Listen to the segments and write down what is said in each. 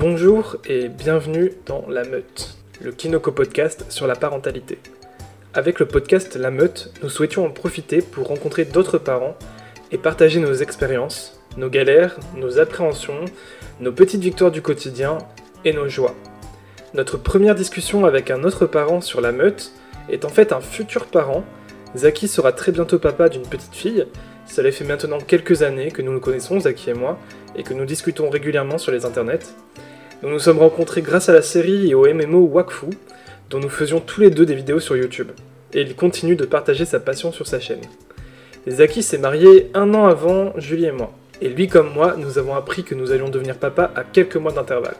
Bonjour et bienvenue dans La Meute, le Kinoko podcast sur la parentalité. Avec le podcast La Meute, nous souhaitions en profiter pour rencontrer d'autres parents et partager nos expériences, nos galères, nos appréhensions, nos petites victoires du quotidien et nos joies. Notre première discussion avec un autre parent sur La Meute est en fait un futur parent. Zaki sera très bientôt papa d'une petite fille. Cela fait maintenant quelques années que nous nous connaissons, Zaki et moi, et que nous discutons régulièrement sur les internets. Nous nous sommes rencontrés grâce à la série et au MMO Wakfu, dont nous faisions tous les deux des vidéos sur YouTube. Et il continue de partager sa passion sur sa chaîne. Zaki s'est marié un an avant Julie et moi. Et lui comme moi, nous avons appris que nous allions devenir papa à quelques mois d'intervalle.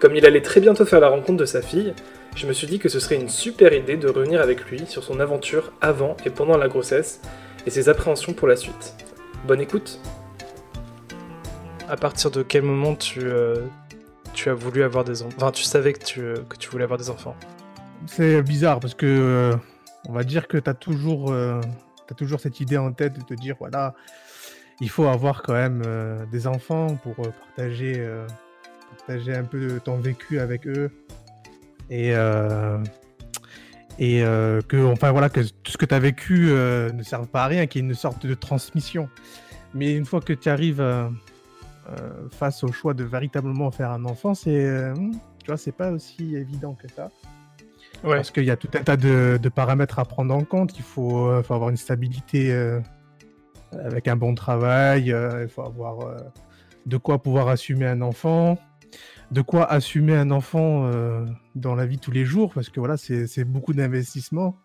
Comme il allait très bientôt faire la rencontre de sa fille, je me suis dit que ce serait une super idée de revenir avec lui sur son aventure avant et pendant la grossesse et ses appréhensions pour la suite. Bonne écoute À partir de quel moment tu, euh, tu as voulu avoir des enfants Enfin, tu savais que tu, euh, que tu voulais avoir des enfants C'est bizarre parce que euh, on va dire que tu as toujours, toujours cette idée en tête de te dire voilà, il faut avoir quand même des enfants pour partager, partager un peu ton vécu avec eux et et que enfin voilà que tout ce que tu as vécu ne serve pas à rien, qu'il y ait une sorte de transmission. Mais une fois que tu arrives face au choix de véritablement faire un enfant, c'est tu vois c'est pas aussi évident que ça. Parce qu'il y a tout un tas de, paramètres à prendre en compte. Il faut, faut avoir une stabilité avec un bon travail. il faut avoir de quoi pouvoir assumer un enfant de quoi assumer un enfant euh, dans la vie tous les jours, parce que voilà, c'est beaucoup d'investissement,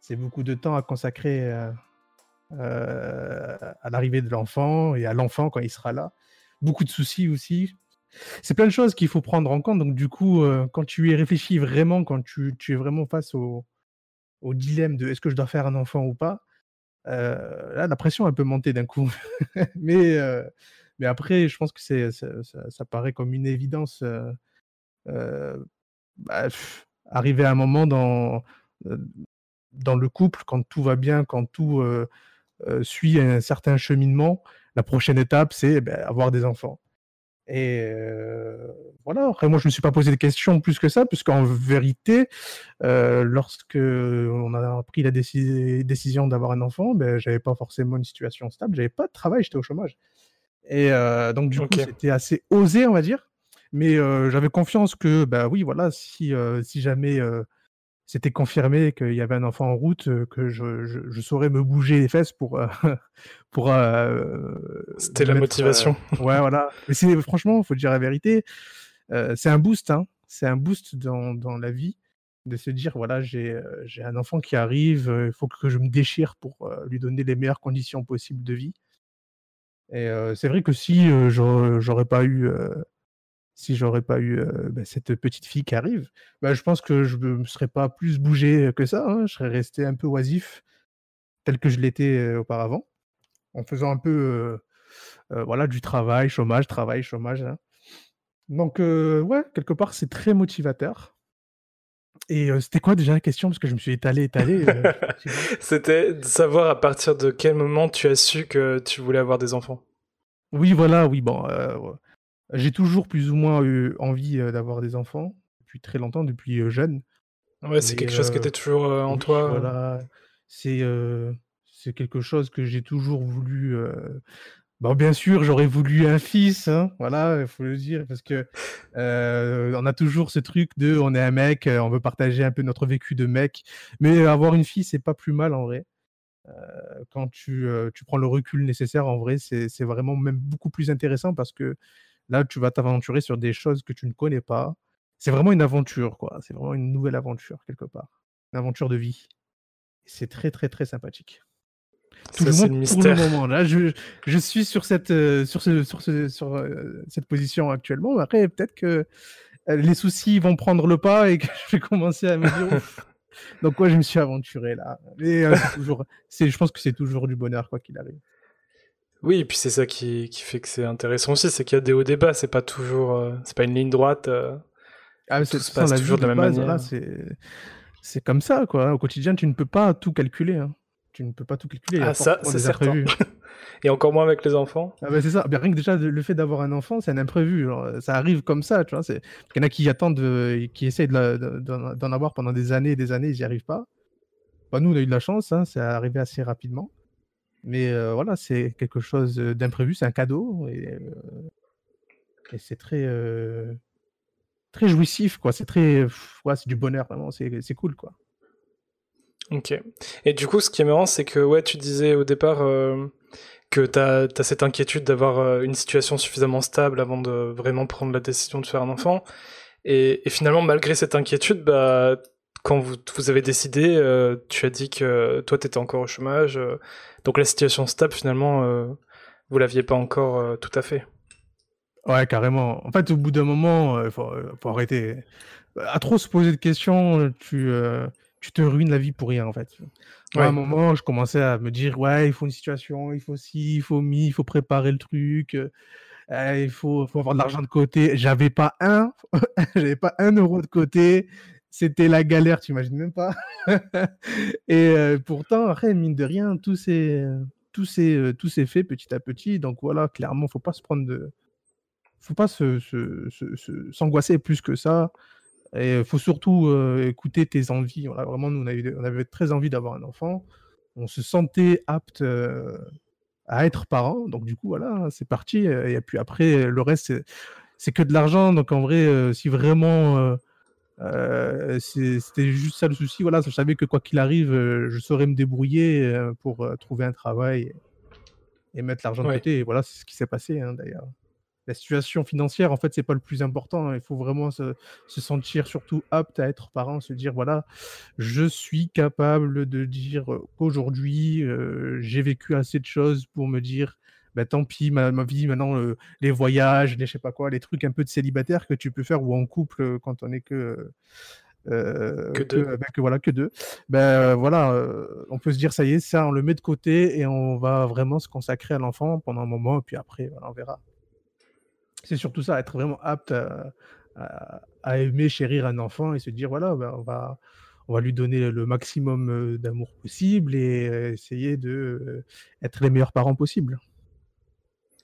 c'est beaucoup de temps à consacrer euh, euh, à l'arrivée de l'enfant et à l'enfant quand il sera là. Beaucoup de soucis aussi. C'est plein de choses qu'il faut prendre en compte. Donc du coup, quand tu y réfléchis vraiment, quand tu, es vraiment face au, dilemme de est-ce que je dois faire un enfant ou pas, là, la pression elle peut monter d'un coup. Mais mais après, je pense que c'est, ça, paraît comme une évidence. Bah, arriver à un moment dans, dans le couple, quand tout va bien, quand tout suit un certain cheminement, la prochaine étape, c'est bah, avoir des enfants. Et voilà, après moi je ne me suis pas posé de questions plus que ça, puisqu'en vérité, lorsque on a pris la décision d'avoir un enfant, ben, j'avais pas forcément une situation stable, j'avais pas de travail, j'étais au chômage. Et donc, du coup, c'était assez osé, on va dire. Mais j'avais confiance que, bah oui, voilà, si, si jamais c'était confirmé qu'il y avait un enfant en route, que je, je, saurais me bouger les fesses pour. pour c'était la motivation. ouais, voilà. Mais c'est, franchement, il faut dire la vérité, c'est un boost, hein. C'est un boost dans, dans la vie de se dire voilà, j'ai, j'ai un enfant qui arrive, il faut que je me déchire pour lui donner les meilleures conditions possibles de vie. Et c'est vrai que si j'aurais pas eu, si j'aurais pas eu bah, cette petite fille qui arrive, bah, je pense que je me serais pas plus bougé que ça. Hein. Je serais resté un peu oisif, tel que je l'étais auparavant, en faisant un peu, voilà, du travail, chômage, travail, chômage. Hein. Donc ouais, quelque part c'est très motivateur. Et c'était quoi déjà la question? Parce que je me suis étalé, étalé. c'était de savoir à partir de quel moment tu as su que tu voulais avoir des enfants. Oui, voilà, oui, bon. J'ai toujours plus ou moins eu envie d'avoir des enfants, depuis très longtemps, depuis jeune. Ouais, c'est quelque chose qui était toujours en toi. Voilà, c'est c'est quelque chose que j'ai toujours voulu Bon, bien sûr, j'aurais voulu un fils, hein, voilà, il faut le dire, parce que euh, on a toujours ce truc de, on est un mec, euh, on veut partager un peu notre vécu de mec, mais avoir une fille, c'est pas plus mal en vrai. Euh, quand tu, tu, prends le recul nécessaire, en vrai, c'est vraiment même beaucoup plus intéressant parce que là, tu vas t'aventurer sur des choses que tu ne connais pas. C'est vraiment une aventure, quoi. C'est vraiment une nouvelle aventure quelque part, une aventure de vie. C'est très, très, très sympathique. Tout le monde Pour le moment, là, je, je suis sur cette, euh, sur ce, sur ce, sur euh, cette position actuellement. Après, peut-être que euh, les soucis vont prendre le pas et que je vais commencer à me dire. Donc, ouais, je me suis aventuré là. Mais toujours, c'est, je pense que c'est toujours du bonheur, quoi qu'il arrive. Oui, et puis c'est ça qui, qui fait que c'est intéressant aussi, c'est qu'il y a des hauts débats, c'est pas toujours, c'est pas une ligne droite. ah, tout se passe toujours de la même manière. c'est, comme ça, quoi. Au quotidien, tu ne peux pas tout calculer. Hein tu ne peux pas tout calculer. Ah, ça, c'est certain. et encore moins avec les enfants. Ah bah, c'est ça. rien que déjà le fait d'avoir un enfant, c'est un imprévu. ça arrive comme ça, tu vois. Il y en a qui attendent, qui essayent d'en avoir pendant des années et des années, ils n'y arrivent pas. Bah, nous, on a eu de la chance, hein, c'est arrivé assez rapidement. Mais voilà, c'est quelque chose d'imprévu, c'est un cadeau et, c'est très très jouissif, quoi. C'est très, ouais, c'est du bonheur vraiment, c'est cool, quoi. Ok. Et du coup, ce qui est marrant, c'est que ouais, tu disais au départ que tu as, cette inquiétude d'avoir une situation suffisamment stable avant de vraiment prendre la décision de faire un enfant. Et, et finalement, malgré cette inquiétude, bah, quand vous, vous avez décidé, euh, tu as dit que toi, tu étais encore au chômage. Euh, donc la situation stable, finalement, euh, vous l'aviez pas encore tout à fait. Ouais, carrément. En fait, au bout d'un moment, il faut, faut, arrêter. À trop se poser de questions, tu, tu te ruines la vie pour rien, en fait. À un moment, je commençais à me dire, ouais, il faut une situation, il faut ci, il faut mi, il faut préparer le truc. il faut, faut, avoir de l'argent de côté. J'avais pas un, j'avais pas un euro de côté c'était la galère, tu imagines même pas. et euh, pourtant, après, mine de rien, tout s'est, tout euh, tout fait petit à petit. Donc voilà, clairement, faut pas se prendre faut pas se, s'angoisser plus que ça. Et il faut surtout euh, écouter tes envies. Vraiment, nous, on avait, on avait très envie d'avoir un enfant. On se sentait apte à être parent. Donc du coup, voilà, c'est parti. Et puis après, le reste, c'est que de l'argent. Donc en vrai, si vraiment euh, c'était juste ça le souci. Voilà, je savais que quoi qu'il arrive, euh, je saurais me débrouiller euh, pour trouver un travail et, mettre l'argent de côté. Et voilà, c'est ce qui s'est passé hein, d'ailleurs. La situation financière, en fait, c'est pas le plus important. Hein. Il faut vraiment se, sentir surtout apte à être parent, se dire voilà, je suis capable de dire qu'aujourd'hui, j'ai vécu assez de choses pour me dire bah, tant pis, ma, vie maintenant, les voyages, les je sais pas quoi, les trucs un peu de célibataire que tu peux faire ou en couple quand on est que. que deux. Ben, voilà, que deux. Ben voilà, on peut se dire ça y est, ça on le met de côté et on va vraiment se consacrer à l'enfant pendant un moment et puis après on verra. C'est surtout ça, être vraiment apte à, aimer, chérir un enfant et se dire voilà, ben, on va on va lui donner le maximum d'amour possible et essayer de être les meilleurs parents possibles.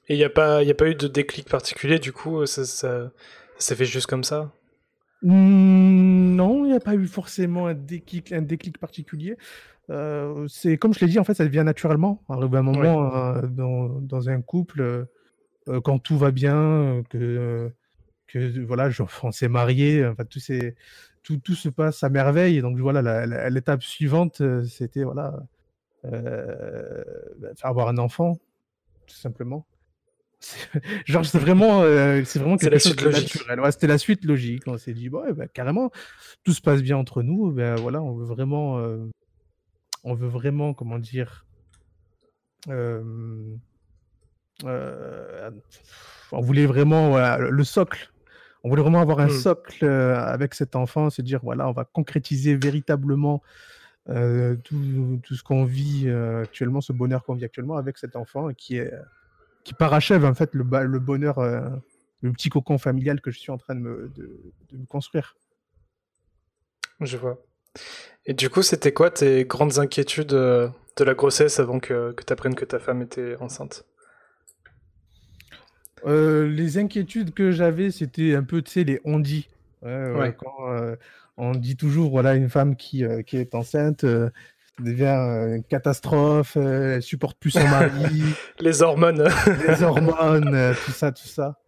Et il n'y a, pas, a pas eu de déclic particulier, du coup, ça, ça, s'est fait juste comme ça? Mmh, Non, il n'y a pas eu forcément un déclic, un déclic particulier. Euh, c'est comme je l'ai dit, en fait, ça vient naturellement. Arrive un moment euh, dans, dans, un couple, euh, quand tout va bien, que, que voilà, on s'est marié, enfin, tout, tout, tout, se passe à merveille. Et donc, voilà, l'étape suivante, c'était voilà, bah, avoir un enfant, tout simplement. Genre, c'est vraiment, euh, c'est vraiment quelque chose de naturel. Ouais, c'était la suite logique. On s'est dit, ouais, bah, carrément, tout se passe bien entre nous. Ben voilà, on veut vraiment, euh, on veut vraiment, comment dire, euh, on voulait vraiment le socle. On voulait vraiment avoir un mmh. socle avec cet enfant, se dire, voilà, on va concrétiser véritablement tout, tout, ce qu'on vit actuellement, ce bonheur qu'on vit actuellement avec cet enfant qui est qui parachève en fait le, le bonheur, euh, le petit cocon familial que je suis en train de me, de, construire. Je vois. Et du coup, c'était quoi tes grandes inquiétudes euh, de la grossesse avant que, que tu apprennes que ta femme était enceinte? Euh, Les inquiétudes que j'avais, c'était un peu, tu sais, les on-dit. on dit toujours, voilà, une femme qui, qui est enceinte, devient euh, une catastrophe, euh, elle supporte plus son mari. les hormones. les hormones, euh, tout ça, tout ça.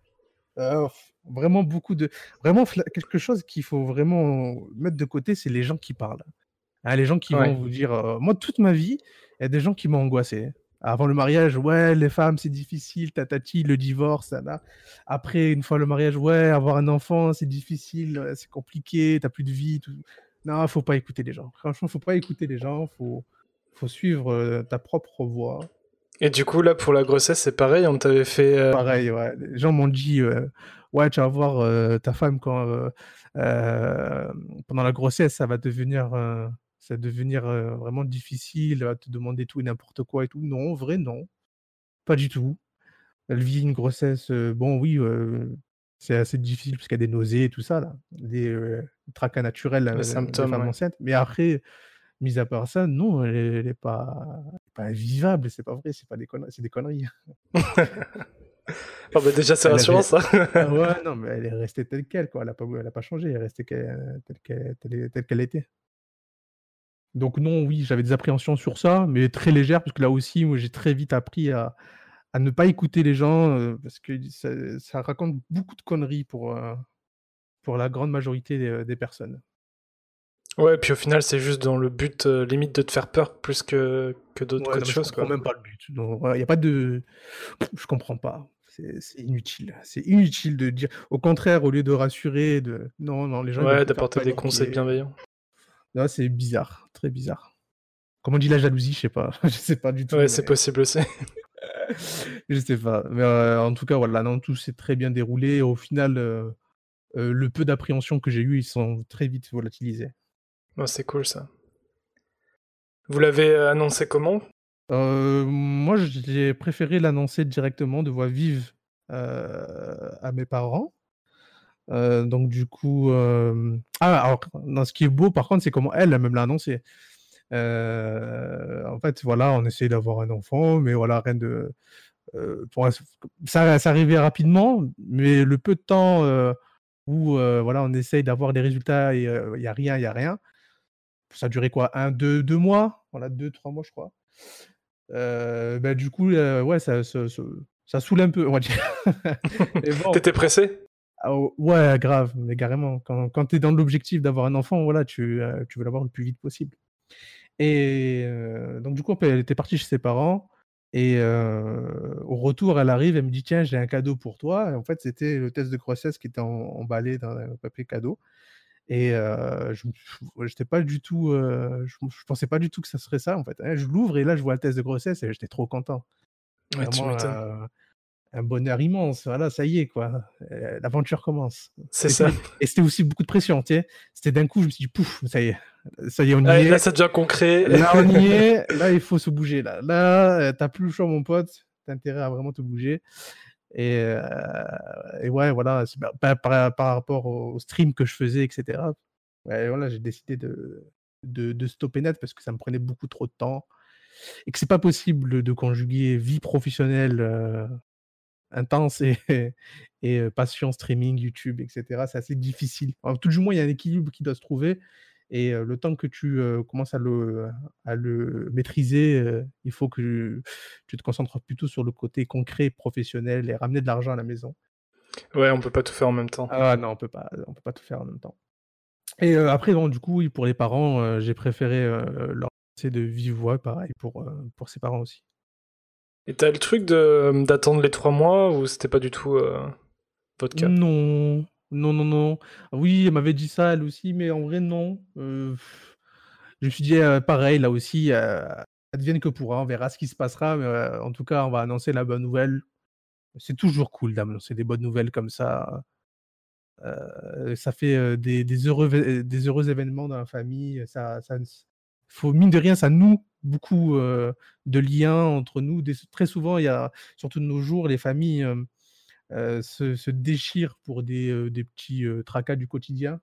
vraiment beaucoup de. Vraiment, quelque chose qu'il faut vraiment mettre de côté, c'est les gens qui parlent. Hein, les gens qui vont vous dire. moi, toute ma vie, il y a des gens qui m'ont angoissé. Avant le mariage, ouais, les femmes, c'est difficile, tatati, le divorce, ça là. Après, une fois le mariage, ouais, avoir un enfant, c'est difficile, c'est compliqué, t'as plus de vie, tout. Non, faut pas écouter les gens. Franchement, faut pas écouter les gens. Faut, faut suivre euh, ta propre voie. Et du coup, là, pour la grossesse, c'est pareil. On t'avait fait. Euh, pareil, ouais. Les gens m'ont dit, euh, ouais, tu vas voir ta femme quand pendant la grossesse, ça va devenir, ça va devenir vraiment difficile. Elle va te demander tout et n'importe quoi et tout. Non, en vrai, non, pas du tout. Elle vit une grossesse. bon, oui, c'est assez difficile parce qu'il y a des nausées et tout ça, là, des tracas naturels Les symptômes, Mais après, mis à part ça, non, elle n'est pas, pas invivable, c'est pas vrai, c'est pas des conneries, c'est des conneries. Ah bah déjà, c'est rassurant ça. Ah ouais, non, mais elle est restée telle qu'elle, quoi. Elle a pas, elle a pas changé, elle est restée telle qu'elle, telle qu'elle était. Donc non, oui, j'avais des appréhensions sur ça, mais très légères, parce que là aussi, moi, j'ai très vite appris à, à ne pas écouter les gens, euh, parce que ça, raconte beaucoup de conneries pour, euh, pour la grande majorité des, des personnes. Ouais, puis au final, c'est juste dans le but euh, limite de te faire peur plus que, que d'autres choses. Je comprends même pas le but. Il n'y a pas de. Je comprends pas. C'est inutile. C'est inutile de dire. Au contraire, au lieu de rassurer, de. Non, non, les gens. Ouais, d'apporter des conseils bienveillants. Là, c'est bizarre. Très bizarre. Comment on dit la jalousie Je sais pas. je sais pas du tout. Ouais, c'est possible aussi. je sais pas. Mais euh, en tout cas, voilà, non, tout s'est très bien déroulé. Au final, euh, le peu d'appréhension que j'ai eu, ils sont très vite volatilisés c'est cool ça. Vous l'avez euh, annoncé comment? Euh, Moi, j'ai préféré l'annoncer directement de voix vive euh, à mes parents. donc du coup, ah alors, ce qui est beau, par contre, c'est comment elle, elle même l'a annoncé. en fait, voilà, on essaye d'avoir un enfant, mais voilà, rien de. Pour... ça, ça arrivait rapidement, mais le peu de temps où voilà, on essaye d'avoir des résultats et il n'y a rien, il n'y a rien ça a duré quoi Un, deux, deux mois? Voilà, deux, trois mois, je crois. bah, du coup, ouais, ça, ça, ça, saoule un peu, on va dire. bon, T'étais pressé? Ah, Ouais, grave, mais carrément. Quand, quand tu es dans l'objectif d'avoir un enfant, voilà, tu, tu veux l'avoir le plus vite possible. Et donc, du coup, elle était partie chez ses parents. Et au retour, elle arrive, elle me dit Tiens, j'ai un cadeau pour toi. Et en fait, c'était le test de grossesse qui était emballé dans un papier cadeau. Et je n'étais pas du tout, je, je, pensais pas du tout que ça serait ça en fait. Hein. Je l'ouvre et là je vois le test de grossesse et j'étais trop content. Ouais, Vraiment, un bonheur immense. Voilà, ça y est quoi. L'aventure commence. C'est ça. Et c'était aussi beaucoup de pression, tu sais. C'était d'un coup, je me suis dit pouf, ça y est, ça y est, on y est. Là, ça devient concret. Là, on y est. Là, il faut se bouger. Là, là, t'as plus le choix, mon pote. T'as intérêt à vraiment te bouger. Et, et ouais, voilà, par, par, rapport au stream que je faisais, etc. Ouais, voilà, j'ai décidé de, de, de, stopper net parce que ça me prenait beaucoup trop de temps et que c'est pas possible de conjuguer vie professionnelle intense et, et passion streaming, YouTube, etc. C'est assez difficile. tout du moins, il y a un équilibre qui doit se trouver. Et le temps que tu commences à le, à le maîtriser, il faut que tu te concentres plutôt sur le côté concret, professionnel et ramener de l'argent à la maison. Ouais, on peut pas tout faire en même temps. Ah non, on peut pas, on peut pas tout faire en même temps. Et après, bon, du coup, pour les parents, j'ai préféré leur laisser de vive voix, pareil pour, pour ses parents aussi. Et t'as le truc de d'attendre les trois mois ou c'était pas du tout votre cas? Non, non, non, non. Oui, elle m'avait dit ça, elle aussi, mais en vrai, non. je me suis dit, pareil, là aussi, advienne que pourra, on verra ce qui se passera, mais en tout cas, on va annoncer la bonne nouvelle. C'est toujours cool d'annoncer des bonnes nouvelles comme ça. ça fait des, heureux, des heureux événements dans la famille. Ça, ça, faut, mine de rien, ça noue beaucoup de liens entre nous. très souvent, il y a, surtout de nos jours, les familles se, déchirent pour des, petits tracas du quotidien.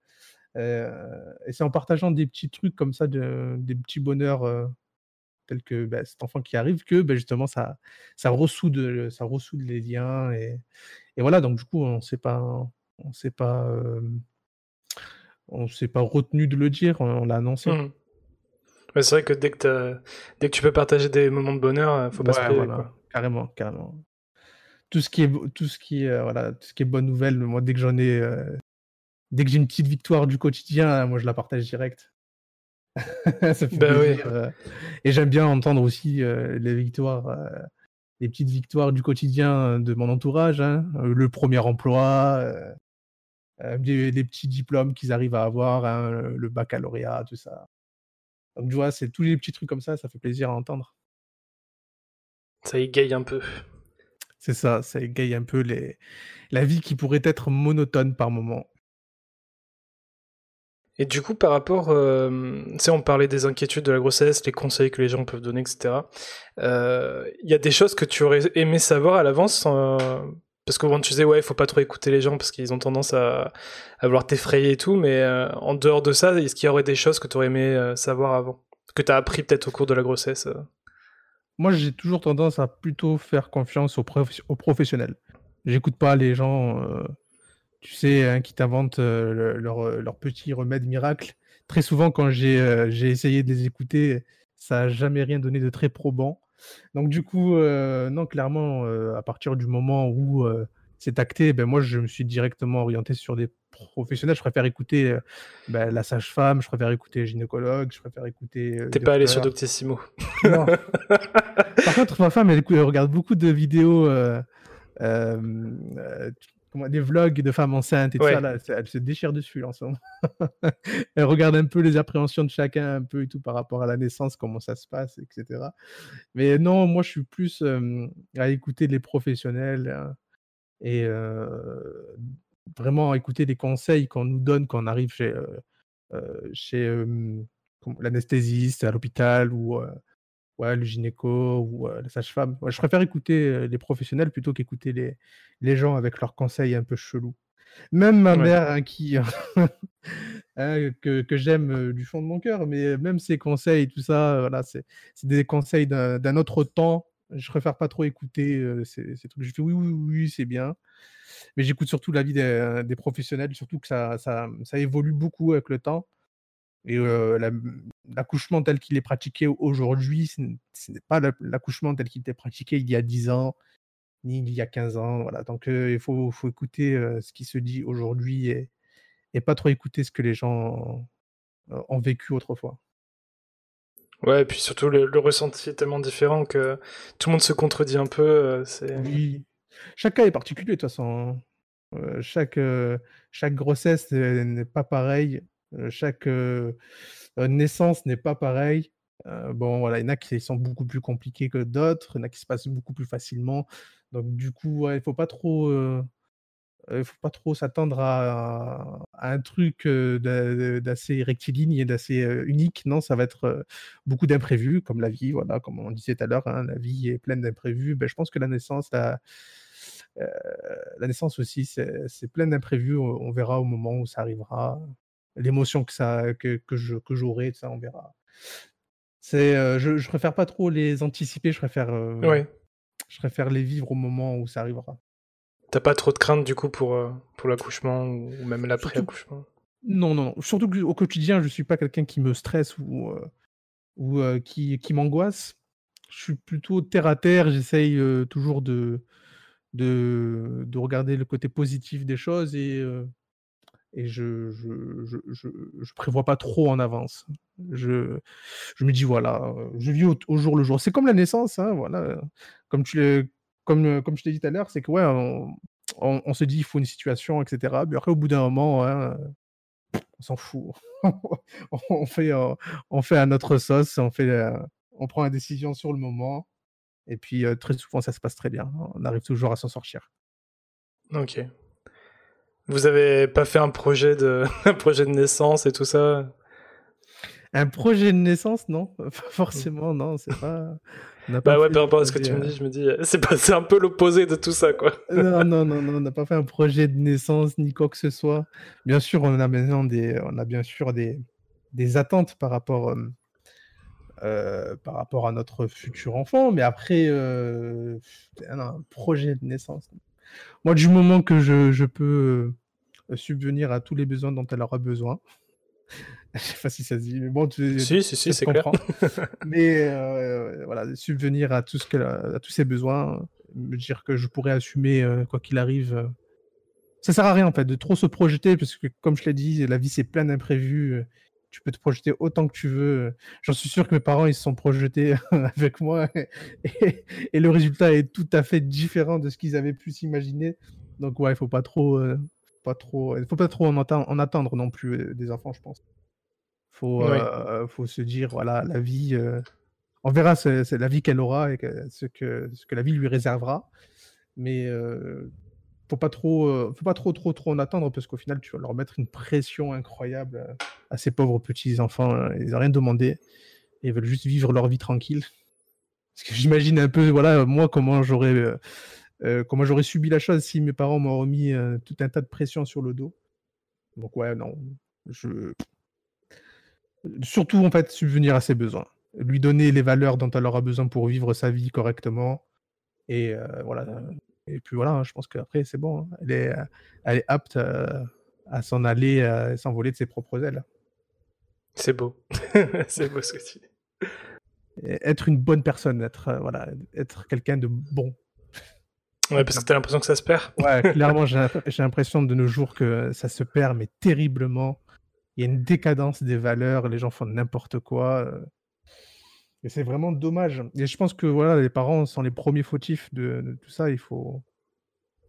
et c'est en partageant des petits trucs comme ça, des petits bonheurs tels que bah, cet enfant qui arrive que bah, justement ça, ressoude, ça ressoude les liens. Et, voilà, donc du coup, on ne s'est pas, on pas retenu de le dire, on, l'a annoncé. Mmh. C'est vrai que dès que, dès que tu peux partager des moments de bonheur, faut pas se priver, Carrément, carrément tout ce qui est tout ce qui est, voilà, tout ce qui est bonne nouvelle, moi dès que j'en ai dès que j'ai une petite victoire du quotidien, moi je la partage direct. ça fait plaisir, et j'aime bien entendre aussi les victoires les petites victoires du quotidien de mon entourage, hein. le premier emploi, les, petits diplômes qu'ils arrivent à avoir, hein, le baccalauréat, tout ça. Donc tu vois, c'est tous les petits trucs comme ça, ça fait plaisir à entendre. Ça égaye un peu. C'est ça, ça égaye un peu les... la vie qui pourrait être monotone par moment. Et du coup, par rapport, euh, tu sais, on parlait des inquiétudes de la grossesse, les conseils que les gens peuvent donner, etc. Euh, il y a des choses que tu aurais aimé savoir à l'avance, euh, parce que tu disais, ouais, il faut pas trop écouter les gens parce qu'ils ont tendance à, vouloir t'effrayer et tout, mais en dehors de ça, est-ce qu'il y aurait des choses que tu aurais aimé savoir avant? Que tu as appris peut-être au cours de la grossesse moi, j'ai toujours tendance à plutôt faire confiance aux, professionnels. J'écoute pas les gens, euh, tu sais, hein, qui t'inventent euh, leur, euh, leur, petit remède miracle. Très souvent, quand j'ai essayé de les écouter, ça n'a jamais rien donné de très probant. Donc, du coup, non, clairement, à partir du moment où c'est acté, ben moi je me suis directement orienté sur des professionnels. Je préfère écouter euh, ben, la sage-femme, je préfère écouter gynécologue, je préfère écouter. Euh, T'es pas allé sur Doctissimo? Non. Par contre, ma femme, elle, regarde beaucoup de vidéos, euh, des vlogs de femmes enceintes et tout ça. Là, elle se déchire dessus en ce moment. elle regarde un peu les appréhensions de chacun, un peu et tout par rapport à la naissance, comment ça se passe, etc. Mais non, moi je suis plus à écouter les professionnels. Hein et vraiment écouter les conseils qu'on nous donne quand on arrive chez, chez l'anesthésiste à l'hôpital ou ouais, le gynéco ou la sage-femme. je préfère écouter les professionnels plutôt qu'écouter les, les gens avec leurs conseils un peu chelous. Même ma mère, hein, qui, hein, que, que j'aime du fond de mon cœur, mais même ses conseils, tout ça, voilà, c'est des conseils d'un autre temps je préfère pas trop écouter ces, trucs. Je fais oui, oui, oui, c'est bien. Mais j'écoute surtout l'avis des, des professionnels, surtout que ça, ça, ça, évolue beaucoup avec le temps. Et l'accouchement tel qu'il est pratiqué aujourd'hui, ce n'est pas l'accouchement tel qu'il était pratiqué il y a 10 ans, ni il y a 15 ans. Voilà. Donc il faut, faut, écouter ce qui se dit aujourd'hui et, et, pas trop écouter ce que les gens ont vécu autrefois. Ouais, et puis surtout le, ressenti est tellement différent que tout le monde se contredit un peu. Oui. Chaque cas est particulier de toute façon. Hein. Chaque, chaque grossesse n'est pas pareille. Chaque naissance n'est pas pareille. bon, voilà, il y en a qui sont beaucoup plus compliqués que d'autres. Il y en a qui se passent beaucoup plus facilement. Donc, du coup, il ne faut pas trop il faut pas trop s'attendre à, un truc d'assez rectiligne et d'assez unique. Non, ça va être beaucoup d'imprévus, comme la vie, voilà, comme on disait tout à l'heure, hein, la vie est pleine d'imprévus. Ben, je pense que la naissance, la naissance aussi, c'est plein d'imprévus. On, verra au moment où ça arrivera. L'émotion que, ça, que, que j'aurai, ça, on verra. C'est, je, je préfère pas trop les anticiper, je préfère, je préfère les vivre au moment où ça arrivera. T'as pas trop de crainte du coup pour, euh, pour l'accouchement ou même l'après-accouchement? Non, non, non. Surtout qu'au quotidien, je suis pas quelqu'un qui me stresse ou, euh, ou euh, qui, qui m'angoisse. Je suis plutôt terre à terre. J'essaye toujours de, de, de, regarder le côté positif des choses et, et je, je, je, je, prévois pas trop en avance. Je, je me dis voilà, je vis au, jour le jour. C'est comme la naissance, hein, voilà. Comme tu comme, euh, comme je t'ai dit tout à l'heure, c'est que ouais, on, se dit il faut une situation, etc. Mais après, au bout d'un moment, hein, on s'en fout. on, fait, euh, on fait à notre sauce, on, fait, euh, on prend la décision sur le moment. Et puis, très souvent, ça se passe très bien. On arrive toujours à s'en sortir. Ok. Vous avez pas fait un projet de, un projet de naissance et tout ça? Un projet de naissance, non. Pas forcément, non. C'est pas. Bah ouais, par rapport à ce que tu me dis, je me dis, c'est c'est un peu l'opposé de tout ça, quoi. non, non, non, non, on n'a pas fait un projet de naissance ni quoi que ce soit. Bien sûr, on a maintenant des, on a bien sûr des, des attentes par rapport, euh, euh, par rapport à notre futur enfant, mais après, euh, un projet de naissance. Moi, du moment que je, je peux subvenir à tous les besoins dont elle aura besoin, je sais pas si ça se dit, mais bon, tu, si, si, si, c'est clair. mais euh, voilà, subvenir à, tout ce que, à tous ses besoins, me dire que je pourrais assumer euh, quoi qu'il arrive. Euh, ça sert à rien en fait de trop se projeter parce que, comme je l'ai dit, la vie c'est plein d'imprévus. Tu peux te projeter autant que tu veux. J'en suis sûr que mes parents ils se sont projetés avec moi et, et, le résultat est tout à fait différent de ce qu'ils avaient pu s'imaginer. Donc ouais, il faut pas trop, pas trop, il faut pas trop en, en attendre non plus des enfants, je pense. Faut, euh, faut se dire, voilà, la vie, euh, on verra c'est la vie qu'elle aura et ce, que, ce que la vie lui réservera. Mais euh, faut pas trop, faut pas trop, trop, trop en attendre parce qu'au final, tu vas leur mettre une pression incroyable à ces pauvres petits enfants. Hein. Ils n'ont rien demandé. Ils veulent juste vivre leur vie tranquille. Parce que j'imagine un peu, voilà, moi, comment j'aurais, comment j'aurais subi la chose si mes parents m'ont remis tout un tas de pression sur le dos. Donc ouais, non, je surtout en fait subvenir à ses besoins. lui donner les valeurs dont elle aura besoin pour vivre sa vie correctement. Et voilà. Et puis voilà, hein, je pense qu'après, c'est bon. Hein. Elle, est, elle est apte à s'en aller, à s'envoler de ses propres ailes. C'est beau. c'est beau ce que tu dis. Être une bonne personne, être, voilà, être quelqu'un de bon. Ouais, parce que tu as l'impression que ça se perd. Ouais, clairement, j'ai l'impression de nos jours que ça se perd, mais terriblement. Il y a une décadence des valeurs, les gens font n'importe quoi. Et c'est vraiment dommage. Et je pense que voilà, les parents sont les premiers fautifs de, tout ça. Il faut,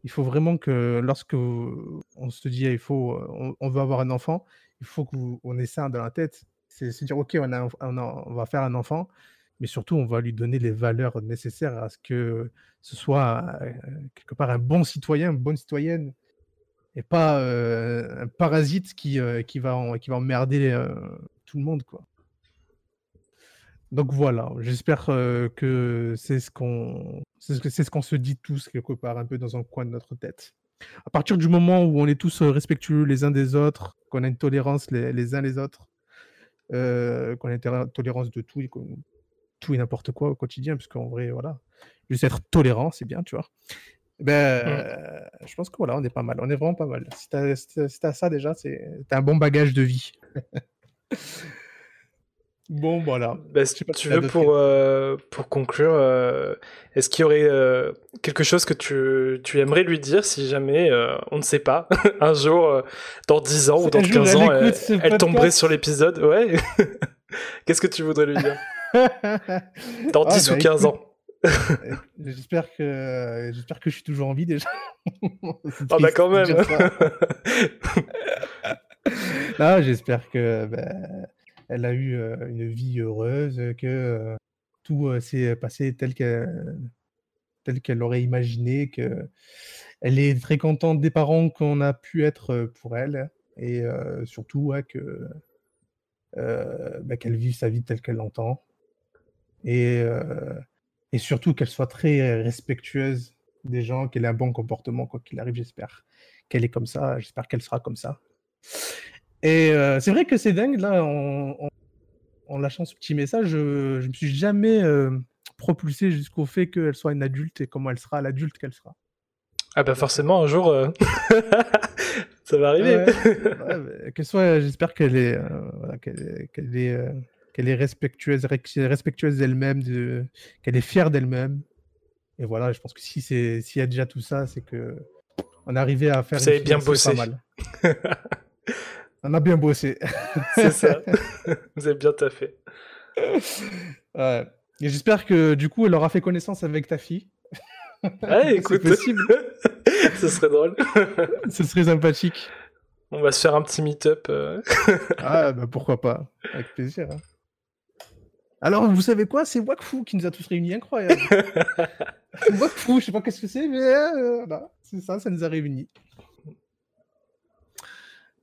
il faut vraiment que lorsque on se dit il faut, on, veut avoir un enfant, il faut qu'on ait ça dans la tête. C'est se dire ok, on, a, on, va faire un enfant, mais surtout on va lui donner les valeurs nécessaires à ce que ce soit quelque part un bon citoyen, une bonne citoyenne, et pas un parasite qui, qui, va, qui va emmerder tout le monde quoi. Donc voilà, j'espère que c'est ce qu'on c'est ce qu'on se dit tous quelque part un peu dans un coin de notre tête. À partir du moment où on est tous respectueux les uns des autres, qu'on a une tolérance les, uns les autres, qu'on a une tolérance de tout et tout et n'importe quoi au quotidien, parce qu'en vrai, voilà, juste être tolérant, c'est bien, tu vois. Ben, mmh. je pense que voilà, on est pas mal, on est vraiment pas mal. Si t'as as ça déjà, c'est un bon bagage de vie. Bon, voilà. Bah, si tu veux, pour, euh, pour conclure, euh, est-ce qu'il y aurait euh, quelque chose que tu, tu, aimerais lui dire si jamais, on ne sait pas, un jour, dans 10 ans ou dans 15 ans, elle, tomberait sur l'épisode? Ouais. Qu'est-ce que tu voudrais lui dire? Dans 10 ah, ou 15 bah, ans J'espère que j'espère que je suis toujours en vie déjà. ah bah quand même. non, j'espère que bah, elle a eu une vie heureuse, que tout s'est passé tel qu'elle tel l'aurait imaginé, que elle est très contente des parents qu'on a pu être pour elle, et surtout que bah, qu'elle vive sa vie telle qu'elle l'entend, et, et surtout qu'elle soit très respectueuse des gens, qu'elle ait un bon comportement quoi qu'il arrive, j'espère qu'elle est comme ça, j'espère qu'elle sera comme ça. Et euh, c'est vrai que c'est dingue, là, en, lâchant ce petit message, je, je me suis jamais euh, propulsé jusqu'au fait qu'elle soit une adulte et comment elle sera l'adulte qu'elle sera. Ah bah forcément, un jour, euh, ça va arriver. qu'elle soit, j'espère qu'elle est, qu'elle qu'elle est, qu'elle est respectueuse, respectueuse d'elle-même, de, qu'elle est fière d'elle-même. Et voilà, je pense que si c'est, s'il y a déjà tout ça, c'est que on est arrivé à faire. Vous avez bien bossé. Pas mal. On a bien bossé. C'est ça. Vous avez bien taffé. Ouais. Et j'espère que du coup, elle aura fait connaissance avec ta fille. Ouais, écoute. possible. Ce serait drôle. Ce serait sympathique. On va se faire un petit meet-up. Euh. ah, bah pourquoi pas. Avec plaisir. Hein. Alors, vous savez quoi? C'est Wakfu qui nous a tous réunis, incroyable. Wakfu, je sais pas qu'est-ce que c'est, mais euh, c'est ça, ça nous a réunis.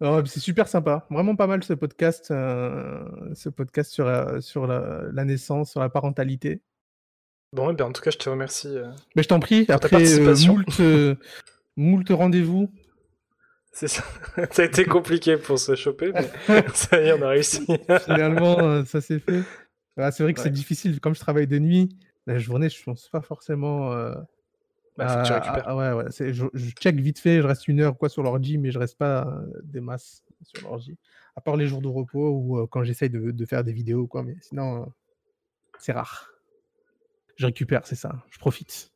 Oh, c'est super sympa, vraiment pas mal ce podcast, euh, ce podcast sur, la, sur la, naissance, sur la parentalité. Bon, eh bien, en tout cas, je te remercie. Euh, mais je t'en prie, après euh, moult, moult rendez-vous. C'est ça. ça a été compliqué pour se choper, mais ça y est, on a réussi. Finalement, ça s'est fait. Ah, c'est vrai que c'est difficile, comme je travaille de nuit, la journée, je pense pas forcément bah, tu ah, ah, ouais, ouais. Je, je, check vite fait, je reste une heure quoi sur l'ordi, mais je reste pas euh, des masses sur l'ordi. À part les jours de repos ou euh, quand j'essaye de, de, faire des vidéos, quoi. Mais sinon, euh, c'est rare. Je récupère, c'est ça. Je profite.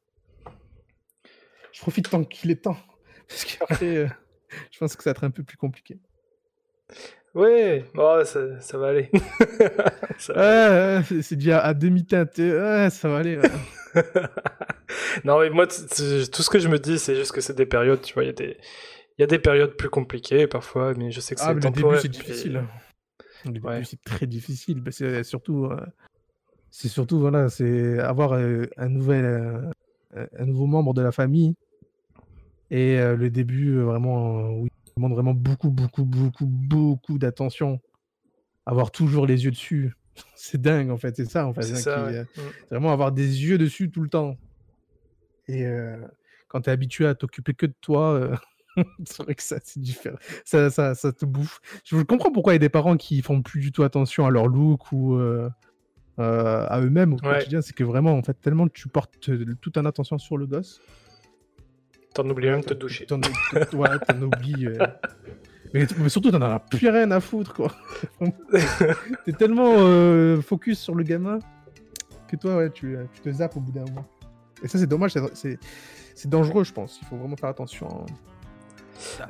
Je profite tant qu'il est temps. Parce qu'après, je pense que ça va être un peu plus compliqué. Ouais, oh, ça, ça, va aller. ça c'est déjà à demi-teinte. Ouais, ça va aller. non, mais moi, tout ce que je me dis, c'est juste que c'est des périodes, tu vois, il y a des... Il y a des périodes plus compliquées parfois, mais je sais que ah, c'est temporaire. Le début, c'est difficile. Le début, c'est très difficile. C'est surtout, euh, c'est surtout, voilà, c'est avoir euh, un nouvel, euh, un nouveau membre de la famille. Et le début, vraiment, oui, demande vraiment beaucoup, beaucoup, beaucoup, beaucoup d'attention. Avoir toujours les yeux dessus. c'est dingue, en fait. C'est ça, en fait. Hein, mm. Vraiment avoir des yeux dessus tout le temps. Et quand tu es habitué à t'occuper que de toi, c'est vrai que ça, c'est différent. Ça, ça, ça, te bouffe. Je comprends pourquoi il y a des parents qui font plus du tout attention à leur look ou euh, à eux-mêmes au quotidien, c'est que vraiment, en fait, tellement tu portes toute ton attention sur le gosse. T'en oublies même de te doucher. T'en oublies. Euh. Mais, surtout, t'en as plus rien à foutre, quoi. T'es tellement euh, focus sur le gamin que toi, ouais, tu, tu te zappes au bout d'un moment. Et ça, c'est dommage, c'est dangereux, je pense. Il faut vraiment faire attention. Hein.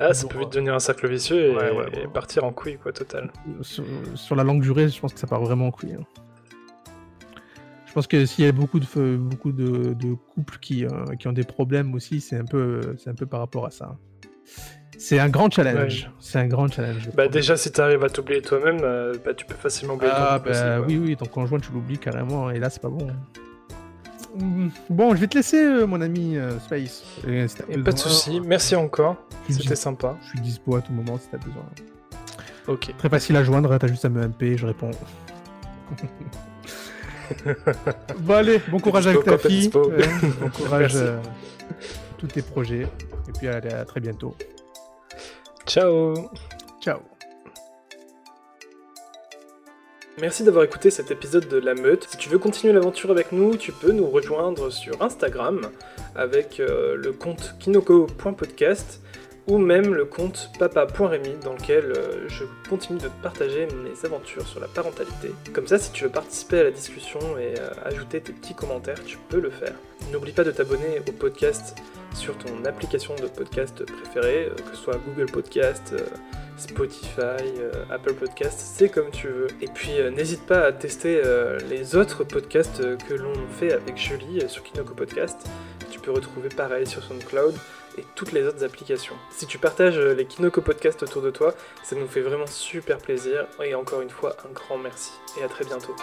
Ah, ça peut vite devenir un cercle vicieux et, partir en couille, quoi, total. Sur, la longue durée, je pense que ça part vraiment en couille. Hein. Je pense que s'il y a beaucoup de, beaucoup de, couples qui, euh, qui, ont des problèmes aussi, c'est un, peu, un peu par rapport à ça. C'est un grand challenge. C'est un grand challenge. Bah déjà, si tu arrives à t'oublier toi-même, euh, bah, tu peux facilement oublier ah, ton bah, Oui, oui, ton conjoint, tu l'oublies carrément. Et là, c'est pas bon. Bon, je vais te laisser, euh, mon ami euh, Space. pas de soucis, merci encore. C'était sympa. Je suis dispo à tout moment si t'as besoin. Ok. Très facile à joindre, t'as juste à me MP, je réponds. bon, allez, bon courage avec ta fille. bon courage à tous tes projets. Et puis, allez, à très bientôt. Ciao. Ciao. Merci d'avoir écouté cet épisode de La Meute. Si tu veux continuer l'aventure avec nous, tu peux nous rejoindre sur Instagram avec euh, le compte kinoko.podcast ou même le compte papa.remy dans lequel euh, je continue de partager mes aventures sur la parentalité. Comme ça, si tu veux participer à la discussion et euh, ajouter tes petits commentaires, tu peux le faire. N'oublie pas de t'abonner au podcast sur ton application de podcast préférée, que ce soit Google Podcast, Spotify, euh, Apple Podcast, c'est comme tu veux. Et puis euh, n'hésite pas à tester euh, les autres podcasts que l'on fait avec Julie sur Kinoko Podcast. Tu peux retrouver pareil sur SoundCloud toutes les autres applications. Si tu partages les Kinoko Podcast autour de toi, ça nous fait vraiment super plaisir. Et encore une fois, un grand merci. Et à très bientôt.